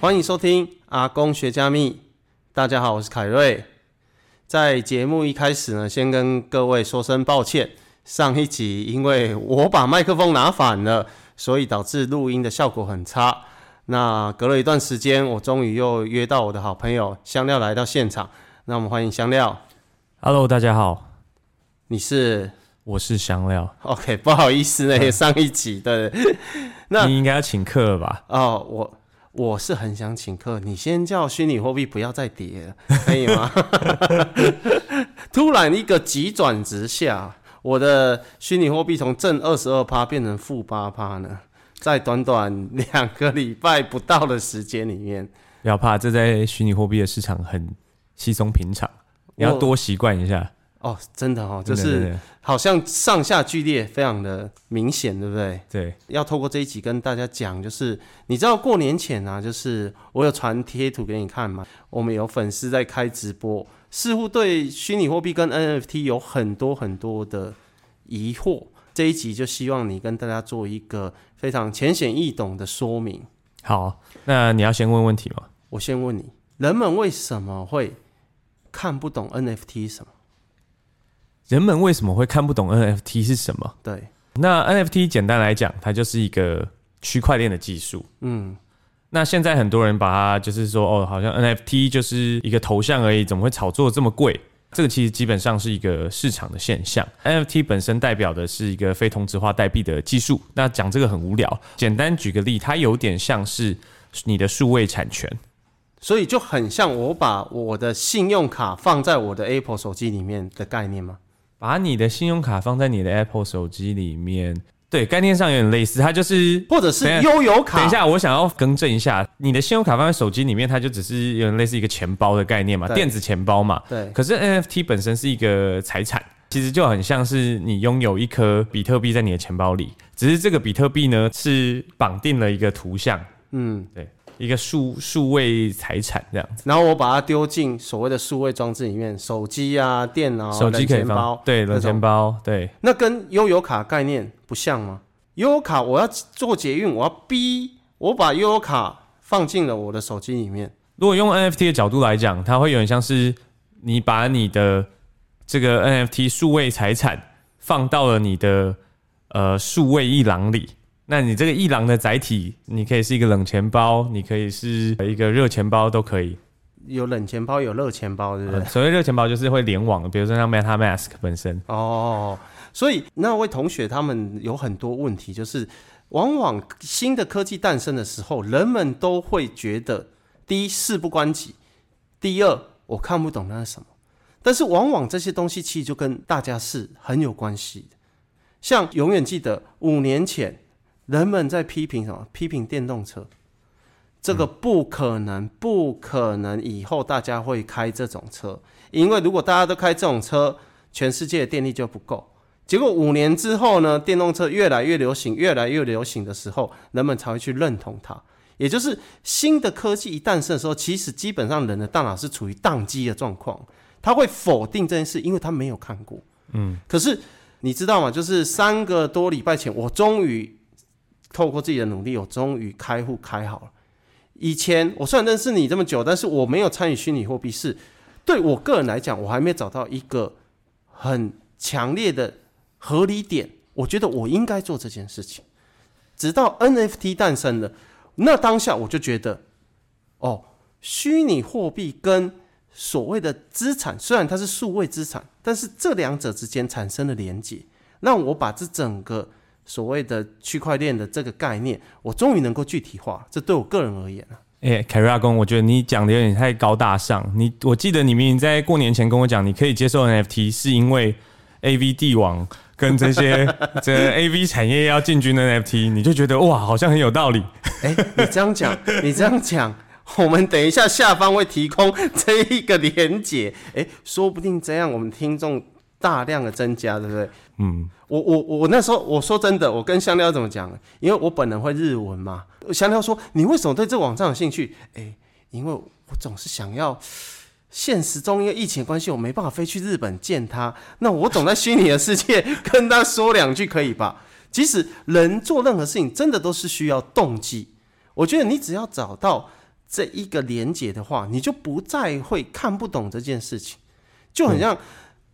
欢迎收听阿公学加密。大家好，我是凯瑞。在节目一开始呢，先跟各位说声抱歉。上一集因为我把麦克风拿反了，所以导致录音的效果很差。那隔了一段时间，我终于又约到我的好朋友香料来到现场。那我们欢迎香料。Hello，大家好。你是？我是香料。OK，不好意思呢，嗯、上一集对。那你应该要请客了吧？哦，我。我是很想请客，你先叫虚拟货币不要再跌了，可以吗？突然一个急转直下，我的虚拟货币从正二十二趴变成负八趴呢，在短短两个礼拜不到的时间里面，不要怕，这在虚拟货币的市场很稀松平常，你要多习惯一下。哦，真的哦，就是好像上下剧烈非常的明显，对不对？对，要透过这一集跟大家讲，就是你知道过年前啊，就是我有传贴图给你看嘛，我们有粉丝在开直播，似乎对虚拟货币跟 NFT 有很多很多的疑惑，这一集就希望你跟大家做一个非常浅显易懂的说明。好，那你要先问问题吗？我先问你，人们为什么会看不懂 NFT 什么？人们为什么会看不懂 NFT 是什么？对，那 NFT 简单来讲，它就是一个区块链的技术。嗯，那现在很多人把它就是说，哦，好像 NFT 就是一个头像而已，怎么会炒作这么贵？这个其实基本上是一个市场的现象。NFT 本身代表的是一个非同质化代币的技术。那讲这个很无聊，简单举个例，它有点像是你的数位产权，所以就很像我把我的信用卡放在我的 Apple 手机里面的概念吗？把你的信用卡放在你的 Apple 手机里面，对，概念上有点类似。它就是，或者是悠游卡。等一下，我想要更正一下，你的信用卡放在手机里面，它就只是有点类似一个钱包的概念嘛，电子钱包嘛。对。可是 NFT 本身是一个财产，其实就很像是你拥有一颗比特币在你的钱包里，只是这个比特币呢是绑定了一个图像。嗯，对。一个数数位财产这样子，然后我把它丢进所谓的数位装置里面，手机啊、电脑、手机可以放，对，冷钱包，对。那跟悠游卡概念不像吗？悠游卡我要做捷运，我要逼我把悠游卡放进了我的手机里面。如果用 NFT 的角度来讲，它会有点像是你把你的这个 NFT 数位财产放到了你的呃数位一廊里。那你这个一郎的载体，你可以是一个冷钱包，你可以是一个热钱包，都可以。有冷钱包，有热钱包，对不对？嗯、所谓热钱包就是会联网，比如说像 MetaMask 本身。哦，所以那位同学他们有很多问题，就是往往新的科技诞生的时候，人们都会觉得，第一事不关己，第二我看不懂那是什么。但是往往这些东西其实就跟大家是很有关系的。像永远记得五年前。人们在批评什么？批评电动车，这个不可能，不可能，以后大家会开这种车，因为如果大家都开这种车，全世界的电力就不够。结果五年之后呢，电动车越来越流行，越来越流行的时候，人们才会去认同它。也就是新的科技一诞生的时候，其实基本上人的大脑是处于宕机的状况，他会否定这件事，因为他没有看过。嗯，可是你知道吗？就是三个多礼拜前，我终于。透过自己的努力，我终于开户开好了。以前我虽然认识你这么久，但是我没有参与虚拟货币，是对我个人来讲，我还没找到一个很强烈的合理点。我觉得我应该做这件事情。直到 NFT 诞生了，那当下我就觉得，哦，虚拟货币跟所谓的资产，虽然它是数位资产，但是这两者之间产生了连接，让我把这整个。所谓的区块链的这个概念，我终于能够具体化，这对我个人而言啊，哎，凯瑞阿公，我觉得你讲的有点太高大上。你我记得你明明在过年前跟我讲，你可以接受 NFT，是因为 AV 帝王跟这些 这 AV 产业要进军的 NFT，你就觉得哇，好像很有道理。哎，你这样讲，你这样讲，我们等一下下方会提供这一个连结。哎，说不定这样我们听众大量的增加，对不对？嗯。我我我那时候我说真的，我跟香料怎么讲？因为我本人会日文嘛。香料说：“你为什么对这个网站有兴趣？”哎、欸，因为我总是想要现实中因为疫情关系，我没办法飞去日本见他。那我总在虚拟的世界 跟他说两句可以吧？其实人做任何事情真的都是需要动机。我觉得你只要找到这一个连结的话，你就不再会看不懂这件事情，就很像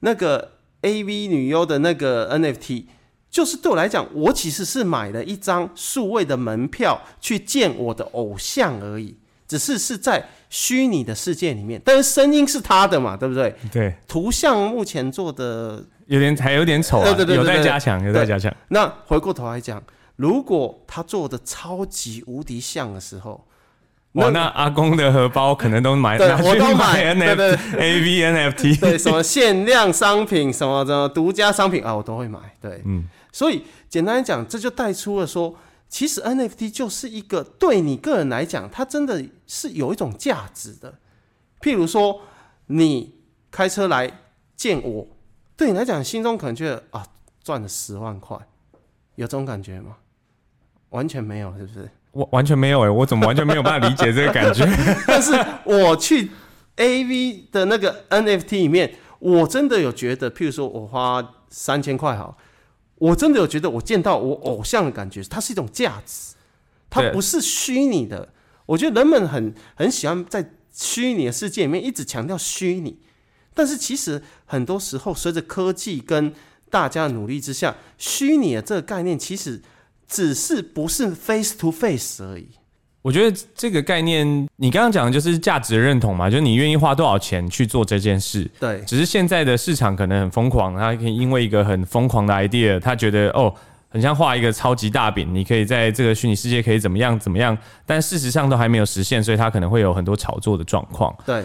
那个。AV 女优的那个 NFT，就是对我来讲，我其实是买了一张数位的门票去见我的偶像而已，只是是在虚拟的世界里面，但是声音是他的嘛，对不对？对。图像目前做的有点还有点丑啊，对对对，有待加强，有待加强。那回过头来讲，如果他做的超级无敌像的时候。我那阿公的荷包可能都买，对，我都买 NFT，对 AV NFT，对，什么限量商品，什么什么独家商品啊，我都会买。对，嗯，所以简单来讲，这就带出了说，其实 NFT 就是一个对你个人来讲，它真的是有一种价值的。譬如说，你开车来见我，对你来讲，心中可能觉得啊，赚了十万块，有这种感觉吗？完全没有，是不是？我完全没有哎、欸，我怎么完全没有办法理解这个感觉？但是我去 AV 的那个 NFT 里面，我真的有觉得，譬如说我花三千块哈，我真的有觉得我见到我偶像的感觉，它是一种价值，它不是虚拟的。我觉得人们很很喜欢在虚拟的世界里面一直强调虚拟，但是其实很多时候随着科技跟大家的努力之下，虚拟的这个概念其实。只是不是 face to face 而已。我觉得这个概念，你刚刚讲的就是价值认同嘛，就是你愿意花多少钱去做这件事。对，只是现在的市场可能很疯狂，他可以因为一个很疯狂的 idea，他觉得哦，很像画一个超级大饼，你可以在这个虚拟世界可以怎么样怎么样，但事实上都还没有实现，所以他可能会有很多炒作的状况。对。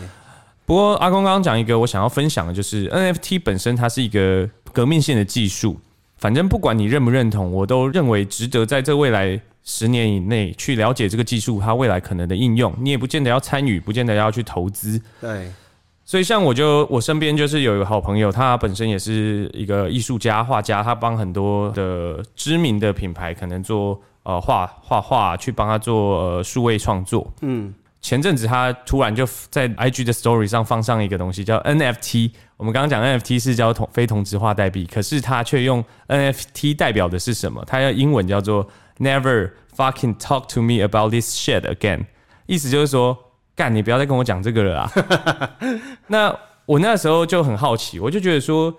不过阿公刚刚讲一个我想要分享的，就是 NFT 本身它是一个革命性的技术。反正不管你认不认同，我都认为值得在这未来十年以内去了解这个技术，它未来可能的应用。你也不见得要参与，不见得要去投资。对。所以像我就我身边就是有一个好朋友，他本身也是一个艺术家、画家，他帮很多的知名的品牌可能做呃画画画，去帮他做呃数位创作。嗯。前阵子他突然就在 IG 的 Story 上放上一个东西，叫 NFT。我们刚刚讲 NFT 是叫同非同质化代币，可是他却用 NFT 代表的是什么？他要英文叫做 Never fucking talk to me about this shit again，意思就是说，干你不要再跟我讲这个了啊。那我那时候就很好奇，我就觉得说。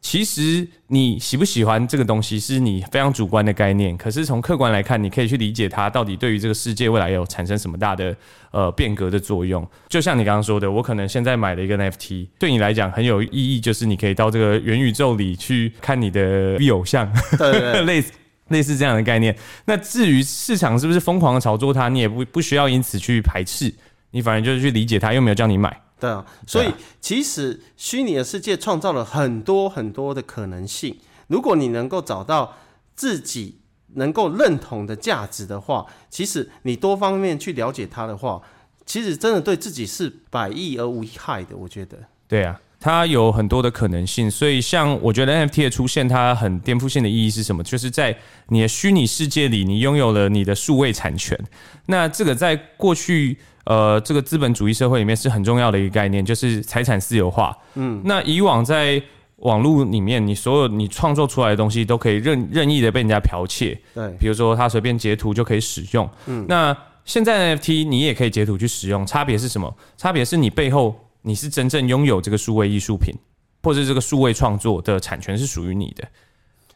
其实你喜不喜欢这个东西是你非常主观的概念，可是从客观来看，你可以去理解它到底对于这个世界未来有产生什么大的呃变革的作用。就像你刚刚说的，我可能现在买了一个 NFT，对你来讲很有意义，就是你可以到这个元宇宙里去看你的偶像，对对对 类似类似这样的概念。那至于市场是不是疯狂的炒作它，你也不不需要因此去排斥，你反而就是去理解它，又没有叫你买。对啊，所以其实虚拟的世界创造了很多很多的可能性。如果你能够找到自己能够认同的价值的话，其实你多方面去了解它的话，其实真的对自己是百益而无一害的。我觉得，对啊，它有很多的可能性。所以，像我觉得 NFT 的出现，它很颠覆性的意义是什么？就是在你的虚拟世界里，你拥有了你的数位产权。那这个在过去。呃，这个资本主义社会里面是很重要的一个概念，就是财产私有化。嗯，那以往在网络里面，你所有你创作出来的东西都可以任任意的被人家剽窃。对，比如说他随便截图就可以使用。嗯，那现在 NFT 你也可以截图去使用，差别是什么？差别是你背后你是真正拥有这个数位艺术品，或者这个数位创作的产权是属于你的。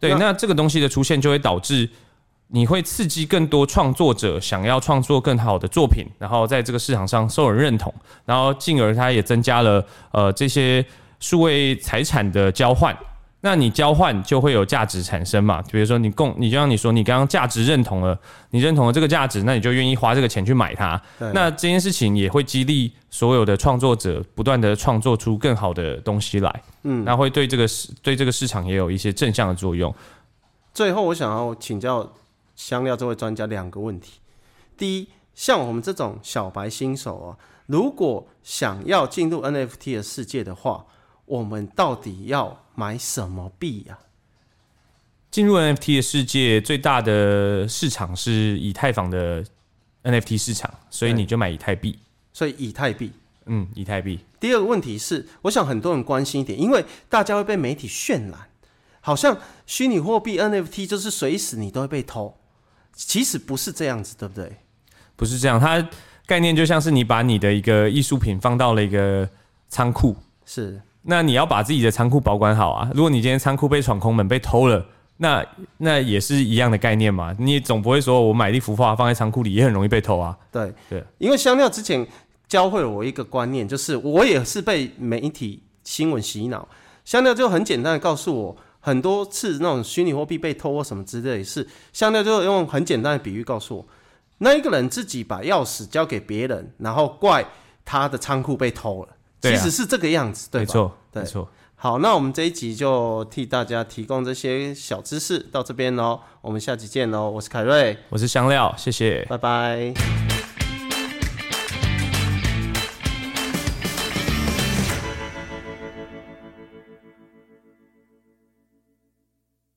对，那，这个东西的出现就会导致。你会刺激更多创作者想要创作更好的作品，然后在这个市场上受人认同，然后进而它也增加了呃这些数位财产的交换。那你交换就会有价值产生嘛？比如说你共，你就像你说，你刚刚价值认同了，你认同了这个价值，那你就愿意花这个钱去买它。那这件事情也会激励所有的创作者不断的创作出更好的东西来。嗯，那会对这个市对这个市场也有一些正向的作用。最后，我想要请教香料这位专家两个问题。第一，像我们这种小白新手啊，如果想要进入 NFT 的世界的话，我们到底要买什么币呀？进入 NFT 的世界，最大的市场是以太坊的 NFT 市场，所以你就买以太币。所以以太币，嗯，以太币。第二个问题是，我想很多人关心一点，因为大家会被媒体渲染，好像虚拟货币 NFT 就是随时你都会被偷，其实不是这样子，对不对？不是这样，它概念就像是你把你的一个艺术品放到了一个仓库，是。那你要把自己的仓库保管好啊！如果你今天仓库被闯空门被偷了，那那也是一样的概念嘛。你总不会说我买一幅画放在仓库里也很容易被偷啊。对对，因为香料之前教会了我一个观念，就是我也是被媒体新闻洗脑。香料就很简单的告诉我，很多次那种虚拟货币被偷或什么之类的事，香料就用很简单的比喻告诉我，那一个人自己把钥匙交给别人，然后怪他的仓库被偷了。其实是这个样子，对，没错，对，没错。好，那我们这一集就替大家提供这些小知识，到这边喽。我们下集见喽！我是凯瑞，我是香料，谢谢，拜拜。